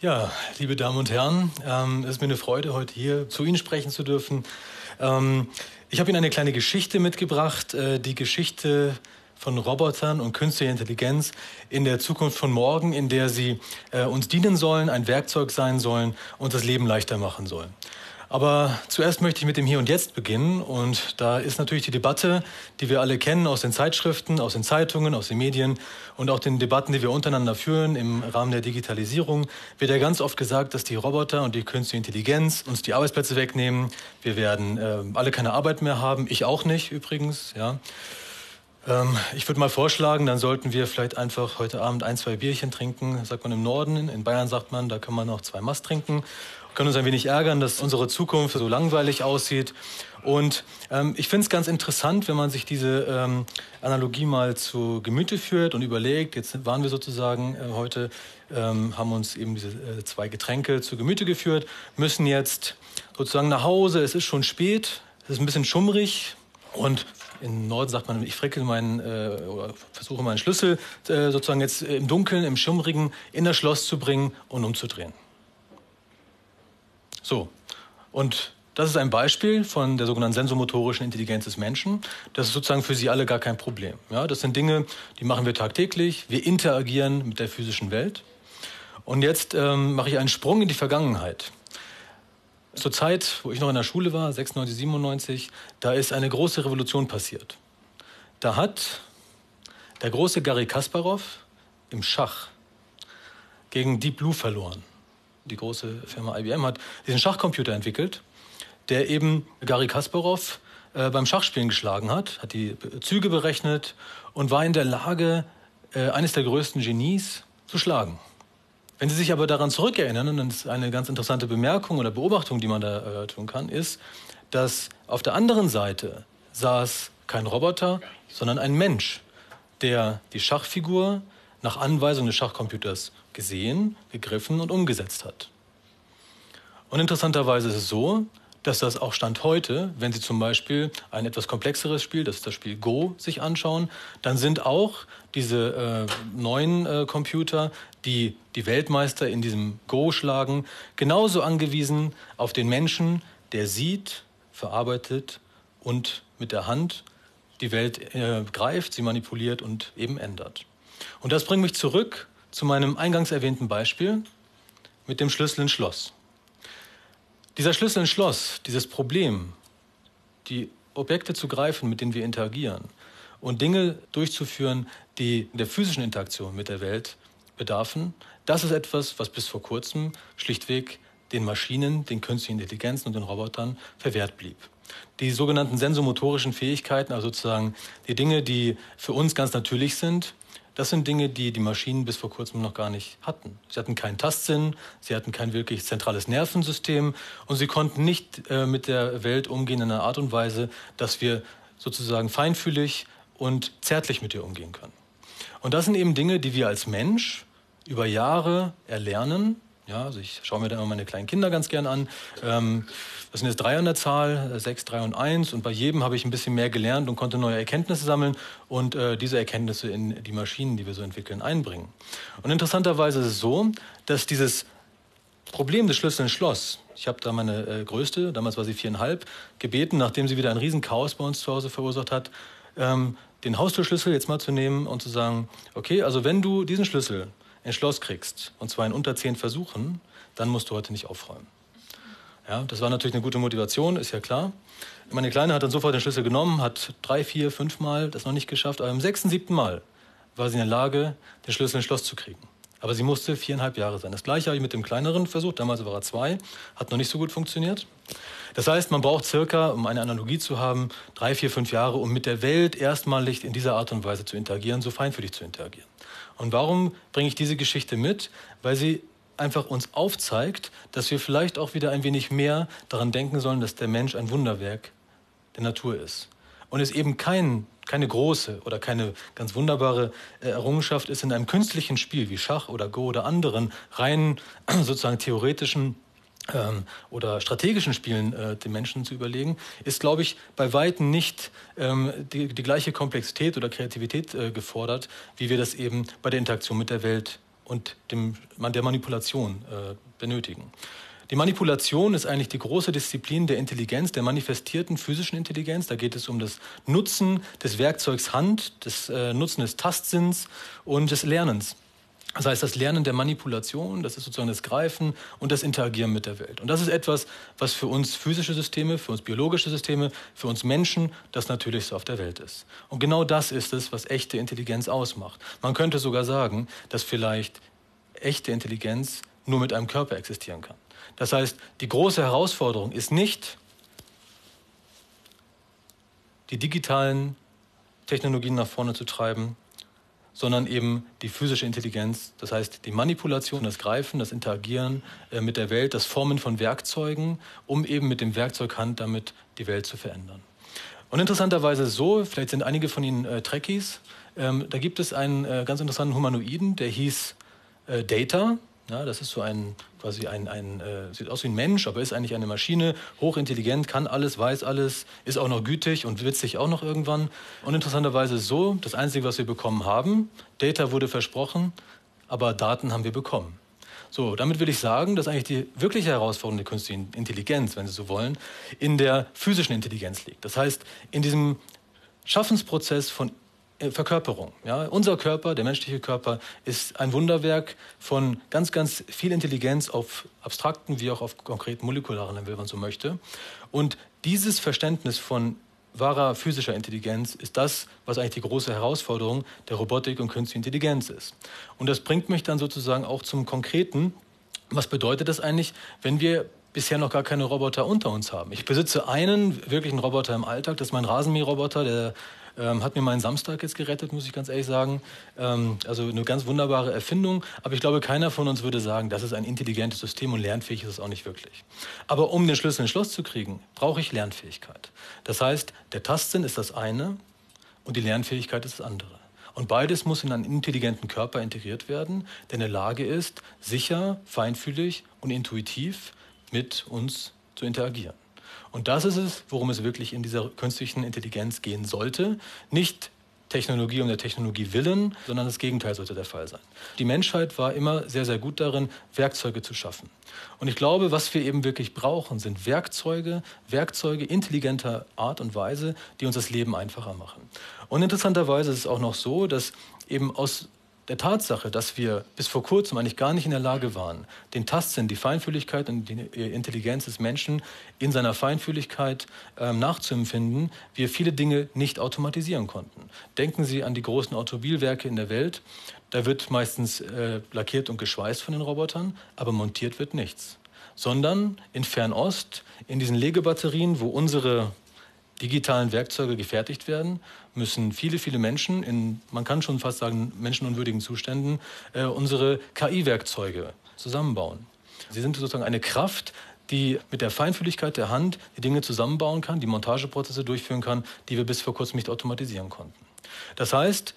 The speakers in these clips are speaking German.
Ja, liebe Damen und Herren, ähm, es ist mir eine Freude, heute hier zu Ihnen sprechen zu dürfen. Ähm, ich habe Ihnen eine kleine Geschichte mitgebracht, äh, die Geschichte von Robotern und künstlicher Intelligenz in der Zukunft von morgen, in der sie äh, uns dienen sollen, ein Werkzeug sein sollen und das Leben leichter machen sollen. Aber zuerst möchte ich mit dem Hier und Jetzt beginnen. Und da ist natürlich die Debatte, die wir alle kennen aus den Zeitschriften, aus den Zeitungen, aus den Medien und auch den Debatten, die wir untereinander führen im Rahmen der Digitalisierung, wird ja ganz oft gesagt, dass die Roboter und die künstliche Intelligenz uns die Arbeitsplätze wegnehmen. Wir werden äh, alle keine Arbeit mehr haben. Ich auch nicht übrigens. Ja. Ähm, ich würde mal vorschlagen, dann sollten wir vielleicht einfach heute Abend ein, zwei Bierchen trinken. Sagt man im Norden. In Bayern sagt man, da kann man noch zwei Mast trinken können uns ein wenig ärgern, dass unsere Zukunft so langweilig aussieht. Und ähm, ich finde es ganz interessant, wenn man sich diese ähm, Analogie mal zu Gemüte führt und überlegt, jetzt waren wir sozusagen äh, heute, ähm, haben uns eben diese äh, zwei Getränke zu Gemüte geführt, müssen jetzt sozusagen nach Hause, es ist schon spät, es ist ein bisschen schummrig und im Norden sagt man, ich frickel meinen äh, oder versuche meinen Schlüssel äh, sozusagen jetzt im Dunkeln, im Schummrigen in das Schloss zu bringen und umzudrehen. So, und das ist ein Beispiel von der sogenannten sensomotorischen Intelligenz des Menschen. Das ist sozusagen für Sie alle gar kein Problem. Ja, das sind Dinge, die machen wir tagtäglich. Wir interagieren mit der physischen Welt. Und jetzt ähm, mache ich einen Sprung in die Vergangenheit. Zur Zeit, wo ich noch in der Schule war, 96, 97, da ist eine große Revolution passiert. Da hat der große Garry Kasparov im Schach gegen Deep Blue verloren die große Firma IBM, hat diesen Schachcomputer entwickelt, der eben Garry Kasparov äh, beim Schachspielen geschlagen hat, hat die Züge berechnet und war in der Lage, äh, eines der größten Genies zu schlagen. Wenn Sie sich aber daran zurückerinnern, und das ist eine ganz interessante Bemerkung oder Beobachtung, die man da äh, tun kann, ist, dass auf der anderen Seite saß kein Roboter, sondern ein Mensch, der die Schachfigur nach Anweisung des Schachcomputers gesehen, gegriffen und umgesetzt hat. Und interessanterweise ist es so, dass das auch Stand heute, wenn Sie zum Beispiel ein etwas komplexeres Spiel, das ist das Spiel Go, sich anschauen, dann sind auch diese äh, neuen äh, Computer, die die Weltmeister in diesem Go schlagen, genauso angewiesen auf den Menschen, der sieht, verarbeitet und mit der Hand die Welt äh, greift, sie manipuliert und eben ändert. Und das bringt mich zurück zu meinem eingangs erwähnten Beispiel mit dem Schlüssel ins Schloss. Dieser Schlüssel ins Schloss, dieses Problem, die Objekte zu greifen, mit denen wir interagieren und Dinge durchzuführen, die der physischen Interaktion mit der Welt bedarfen, das ist etwas, was bis vor kurzem schlichtweg den Maschinen, den künstlichen Intelligenzen und den Robotern verwehrt blieb. Die sogenannten sensomotorischen Fähigkeiten, also sozusagen die Dinge, die für uns ganz natürlich sind, das sind Dinge, die die Maschinen bis vor kurzem noch gar nicht hatten. Sie hatten keinen Tastsinn, sie hatten kein wirklich zentrales Nervensystem und sie konnten nicht äh, mit der Welt umgehen in einer Art und Weise, dass wir sozusagen feinfühlig und zärtlich mit ihr umgehen können. Und das sind eben Dinge, die wir als Mensch über Jahre erlernen ja, also ich schaue mir da immer meine kleinen Kinder ganz gern an. Ähm, das sind jetzt drei an der Zahl, sechs, drei und eins. Und bei jedem habe ich ein bisschen mehr gelernt und konnte neue Erkenntnisse sammeln und äh, diese Erkenntnisse in die Maschinen, die wir so entwickeln, einbringen. Und interessanterweise ist es so, dass dieses Problem des Schlüssels Schloss, ich habe da meine äh, größte, damals war sie viereinhalb, gebeten, nachdem sie wieder ein Riesenchaos bei uns zu Hause verursacht hat, ähm, den Haustürschlüssel jetzt mal zu nehmen und zu sagen, okay, also wenn du diesen Schlüssel ins Schloss kriegst, und zwar in unter zehn Versuchen, dann musst du heute nicht aufräumen. Ja, das war natürlich eine gute Motivation, ist ja klar. Meine Kleine hat dann sofort den Schlüssel genommen, hat drei, vier, fünf Mal das noch nicht geschafft, aber im sechsten, siebten Mal war sie in der Lage, den Schlüssel ins Schloss zu kriegen. Aber sie musste viereinhalb Jahre sein. Das gleiche habe ich mit dem kleineren versucht, damals war er zwei, hat noch nicht so gut funktioniert. Das heißt, man braucht circa, um eine Analogie zu haben, drei, vier, fünf Jahre, um mit der Welt erstmalig in dieser Art und Weise zu interagieren, so feinfühlig zu interagieren. Und warum bringe ich diese Geschichte mit? Weil sie einfach uns aufzeigt, dass wir vielleicht auch wieder ein wenig mehr daran denken sollen, dass der Mensch ein Wunderwerk der Natur ist. Und es eben kein, keine große oder keine ganz wunderbare äh, Errungenschaft ist, in einem künstlichen Spiel wie Schach oder Go oder anderen rein sozusagen theoretischen ähm, oder strategischen Spielen äh, den Menschen zu überlegen, ist, glaube ich, bei Weitem nicht ähm, die, die, gleiche Komplexität oder Kreativität äh, gefordert, wie wir das eben bei der Interaktion mit der Welt und dem, der Manipulation äh, benötigen. Die Manipulation ist eigentlich die große Disziplin der Intelligenz, der manifestierten physischen Intelligenz. Da geht es um das Nutzen des Werkzeugs Hand, das äh, Nutzen des Tastsinns und des Lernens. Das heißt, das Lernen der Manipulation, das ist sozusagen das Greifen und das Interagieren mit der Welt. Und das ist etwas, was für uns physische Systeme, für uns biologische Systeme, für uns Menschen das Natürlichste auf der Welt ist. Und genau das ist es, was echte Intelligenz ausmacht. Man könnte sogar sagen, dass vielleicht echte Intelligenz nur mit einem Körper existieren kann. Das heißt, die große Herausforderung ist nicht, die digitalen Technologien nach vorne zu treiben, sondern eben die physische Intelligenz, das heißt die Manipulation, das Greifen, das Interagieren äh, mit der Welt, das Formen von Werkzeugen, um eben mit dem Werkzeug Hand damit die Welt zu verändern. Und interessanterweise so, vielleicht sind einige von Ihnen äh, Trekkies, ähm, da gibt es einen äh, ganz interessanten Humanoiden, der hieß äh, Data. Ja, das ist so ein, quasi ein, ein äh, sieht aus wie ein Mensch, aber ist eigentlich eine Maschine, hochintelligent, kann alles, weiß alles, ist auch noch gütig und witzig auch noch irgendwann. Und interessanterweise so, das Einzige, was wir bekommen haben, Data wurde versprochen, aber Daten haben wir bekommen. So, damit will ich sagen, dass eigentlich die wirkliche Herausforderung der künstlichen Intelligenz, wenn Sie so wollen, in der physischen Intelligenz liegt. Das heißt, in diesem Schaffensprozess von Verkörperung. Ja? Unser Körper, der menschliche Körper, ist ein Wunderwerk von ganz, ganz viel Intelligenz auf abstrakten wie auch auf konkreten molekularen Level, wenn man so möchte. Und dieses Verständnis von wahrer physischer Intelligenz ist das, was eigentlich die große Herausforderung der Robotik und künstlichen Intelligenz ist. Und das bringt mich dann sozusagen auch zum Konkreten. Was bedeutet das eigentlich, wenn wir bisher noch gar keine Roboter unter uns haben? Ich besitze einen wirklichen Roboter im Alltag, das ist mein Rasenmäherroboter, der ähm, hat mir meinen Samstag jetzt gerettet, muss ich ganz ehrlich sagen. Ähm, also eine ganz wunderbare Erfindung. Aber ich glaube, keiner von uns würde sagen, das ist ein intelligentes System und lernfähig ist es auch nicht wirklich. Aber um den Schlüssel ins Schloss zu kriegen, brauche ich Lernfähigkeit. Das heißt, der Tastsinn ist das eine und die Lernfähigkeit ist das andere. Und beides muss in einen intelligenten Körper integriert werden, der in der Lage ist, sicher, feinfühlig und intuitiv mit uns zu interagieren. Und das ist es, worum es wirklich in dieser künstlichen Intelligenz gehen sollte. Nicht Technologie um der Technologie willen, sondern das Gegenteil sollte der Fall sein. Die Menschheit war immer sehr, sehr gut darin, Werkzeuge zu schaffen. Und ich glaube, was wir eben wirklich brauchen, sind Werkzeuge, Werkzeuge intelligenter Art und Weise, die uns das Leben einfacher machen. Und interessanterweise ist es auch noch so, dass eben aus der Tatsache, dass wir bis vor kurzem eigentlich gar nicht in der Lage waren, den Tastsinn, die Feinfühligkeit und die Intelligenz des Menschen in seiner Feinfühligkeit ähm, nachzuempfinden, wir viele Dinge nicht automatisieren konnten. Denken Sie an die großen Automobilwerke in der Welt. Da wird meistens äh, lackiert und geschweißt von den Robotern, aber montiert wird nichts. Sondern in Fernost, in diesen Legebatterien, wo unsere digitalen Werkzeuge gefertigt werden, müssen viele, viele Menschen in, man kann schon fast sagen, menschenunwürdigen Zuständen äh, unsere KI-Werkzeuge zusammenbauen. Sie sind sozusagen eine Kraft, die mit der Feinfühligkeit der Hand die Dinge zusammenbauen kann, die Montageprozesse durchführen kann, die wir bis vor kurzem nicht automatisieren konnten. Das heißt,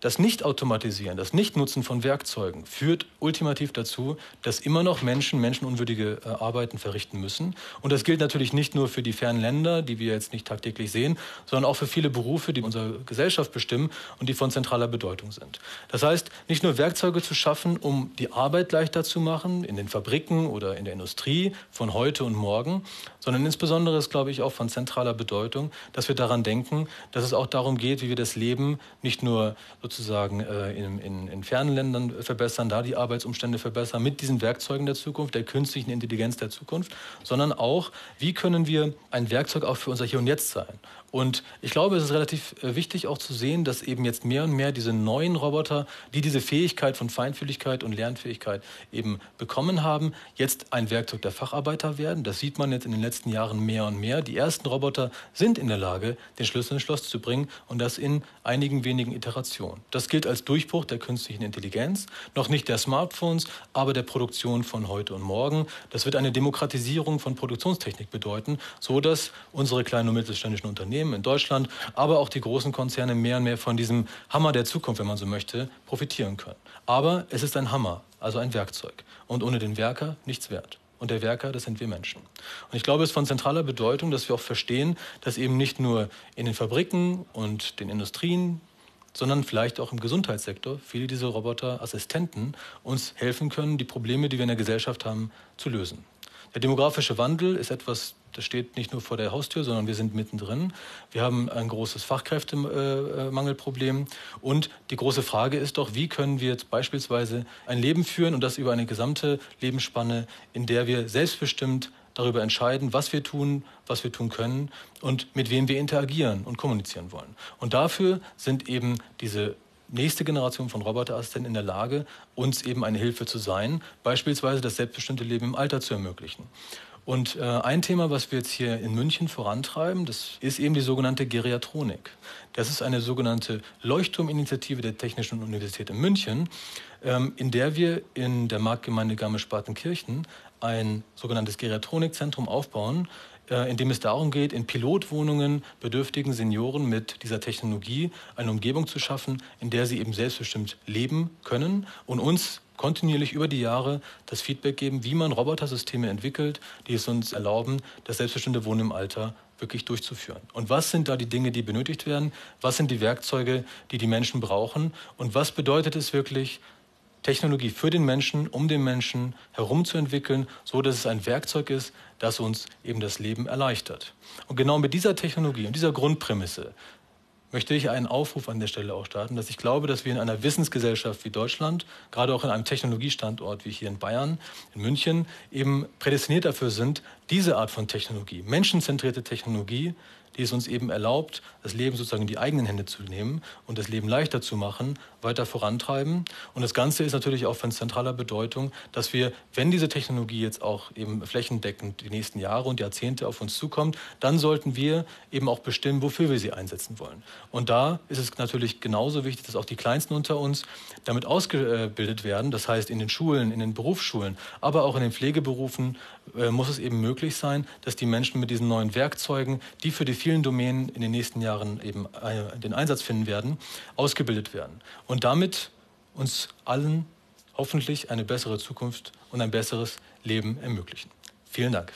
das Nicht-Automatisieren, das Nicht-Nutzen von Werkzeugen führt ultimativ dazu, dass immer noch Menschen menschenunwürdige äh, Arbeiten verrichten müssen. Und das gilt natürlich nicht nur für die fernen Länder, die wir jetzt nicht tagtäglich sehen, sondern auch für viele Berufe, die unsere Gesellschaft bestimmen und die von zentraler Bedeutung sind. Das heißt, nicht nur Werkzeuge zu schaffen, um die Arbeit leichter zu machen, in den Fabriken oder in der Industrie von heute und morgen, sondern insbesondere ist, glaube ich, auch von zentraler Bedeutung, dass wir daran denken, dass es auch darum geht, wie wir das Leben nicht nur sozusagen äh, in, in, in fernen Ländern verbessern, da die Arbeitsumstände verbessern, mit diesen Werkzeugen der Zukunft, der künstlichen Intelligenz der Zukunft, sondern auch, wie können wir ein Werkzeug auch für unser Hier und Jetzt sein. Und ich glaube, es ist relativ äh, wichtig auch zu sehen, dass eben jetzt mehr und mehr diese neuen Roboter, die diese Fähigkeit von Feinfühligkeit und Lernfähigkeit eben bekommen haben, jetzt ein Werkzeug der Facharbeiter werden. Das sieht man jetzt in den letzten Jahren mehr und mehr. Die ersten Roboter sind in der Lage, den Schlüssel ins Schloss zu bringen und das in einigen wenigen Iterationen. Das gilt als Durchbruch der künstlichen Intelligenz, noch nicht der Smartphones, aber der Produktion von heute und morgen. Das wird eine Demokratisierung von Produktionstechnik bedeuten, so dass unsere kleinen und mittelständischen Unternehmen in Deutschland, aber auch die großen Konzerne mehr und mehr von diesem Hammer der Zukunft, wenn man so möchte, profitieren können. Aber es ist ein Hammer, also ein Werkzeug. Und ohne den Werker nichts wert. Und der Werker, das sind wir Menschen. Und ich glaube, es ist von zentraler Bedeutung, dass wir auch verstehen, dass eben nicht nur in den Fabriken und den Industrien sondern vielleicht auch im Gesundheitssektor viele dieser Roboterassistenten uns helfen können, die Probleme, die wir in der Gesellschaft haben, zu lösen. Der demografische Wandel ist etwas, das steht nicht nur vor der Haustür, sondern wir sind mittendrin. Wir haben ein großes Fachkräftemangelproblem. Und die große Frage ist doch, wie können wir jetzt beispielsweise ein Leben führen und das über eine gesamte Lebensspanne, in der wir selbstbestimmt darüber entscheiden, was wir tun, was wir tun können und mit wem wir interagieren und kommunizieren wollen. Und dafür sind eben diese nächste Generation von Roboterassistenten in der Lage, uns eben eine Hilfe zu sein, beispielsweise das selbstbestimmte Leben im Alter zu ermöglichen. Und äh, ein Thema, was wir jetzt hier in München vorantreiben, das ist eben die sogenannte Geriatronik. Das ist eine sogenannte Leuchtturminitiative der Technischen Universität in München, ähm, in der wir in der Marktgemeinde Garmisch-Partenkirchen ein sogenanntes Geriatronikzentrum aufbauen, äh, in dem es darum geht, in Pilotwohnungen bedürftigen Senioren mit dieser Technologie eine Umgebung zu schaffen, in der sie eben selbstbestimmt leben können und uns kontinuierlich über die Jahre das Feedback geben, wie man Robotersysteme entwickelt, die es uns erlauben, das selbstbestimmte Wohnen im Alter wirklich durchzuführen. Und was sind da die Dinge, die benötigt werden? Was sind die Werkzeuge, die die Menschen brauchen? Und was bedeutet es wirklich, Technologie für den Menschen, um den Menschen herumzuentwickeln, so dass es ein Werkzeug ist, das uns eben das Leben erleichtert. Und genau mit dieser Technologie und dieser Grundprämisse möchte ich einen Aufruf an der Stelle auch starten, dass ich glaube, dass wir in einer Wissensgesellschaft wie Deutschland, gerade auch in einem Technologiestandort wie hier in Bayern, in München, eben prädestiniert dafür sind, diese Art von Technologie, menschenzentrierte Technologie, die es uns eben erlaubt, das Leben sozusagen in die eigenen Hände zu nehmen und das Leben leichter zu machen, weiter vorantreiben. Und das Ganze ist natürlich auch von zentraler Bedeutung, dass wir, wenn diese Technologie jetzt auch eben flächendeckend die nächsten Jahre und Jahrzehnte auf uns zukommt, dann sollten wir eben auch bestimmen, wofür wir sie einsetzen wollen. Und da ist es natürlich genauso wichtig, dass auch die Kleinsten unter uns damit ausgebildet werden. Das heißt, in den Schulen, in den Berufsschulen, aber auch in den Pflegeberufen muss es eben möglich sein, dass die Menschen mit diesen neuen Werkzeugen, die für die vielen Domänen in den nächsten Jahren eben äh, den Einsatz finden werden, ausgebildet werden. Und damit uns allen hoffentlich eine bessere Zukunft und ein besseres Leben ermöglichen. Vielen Dank.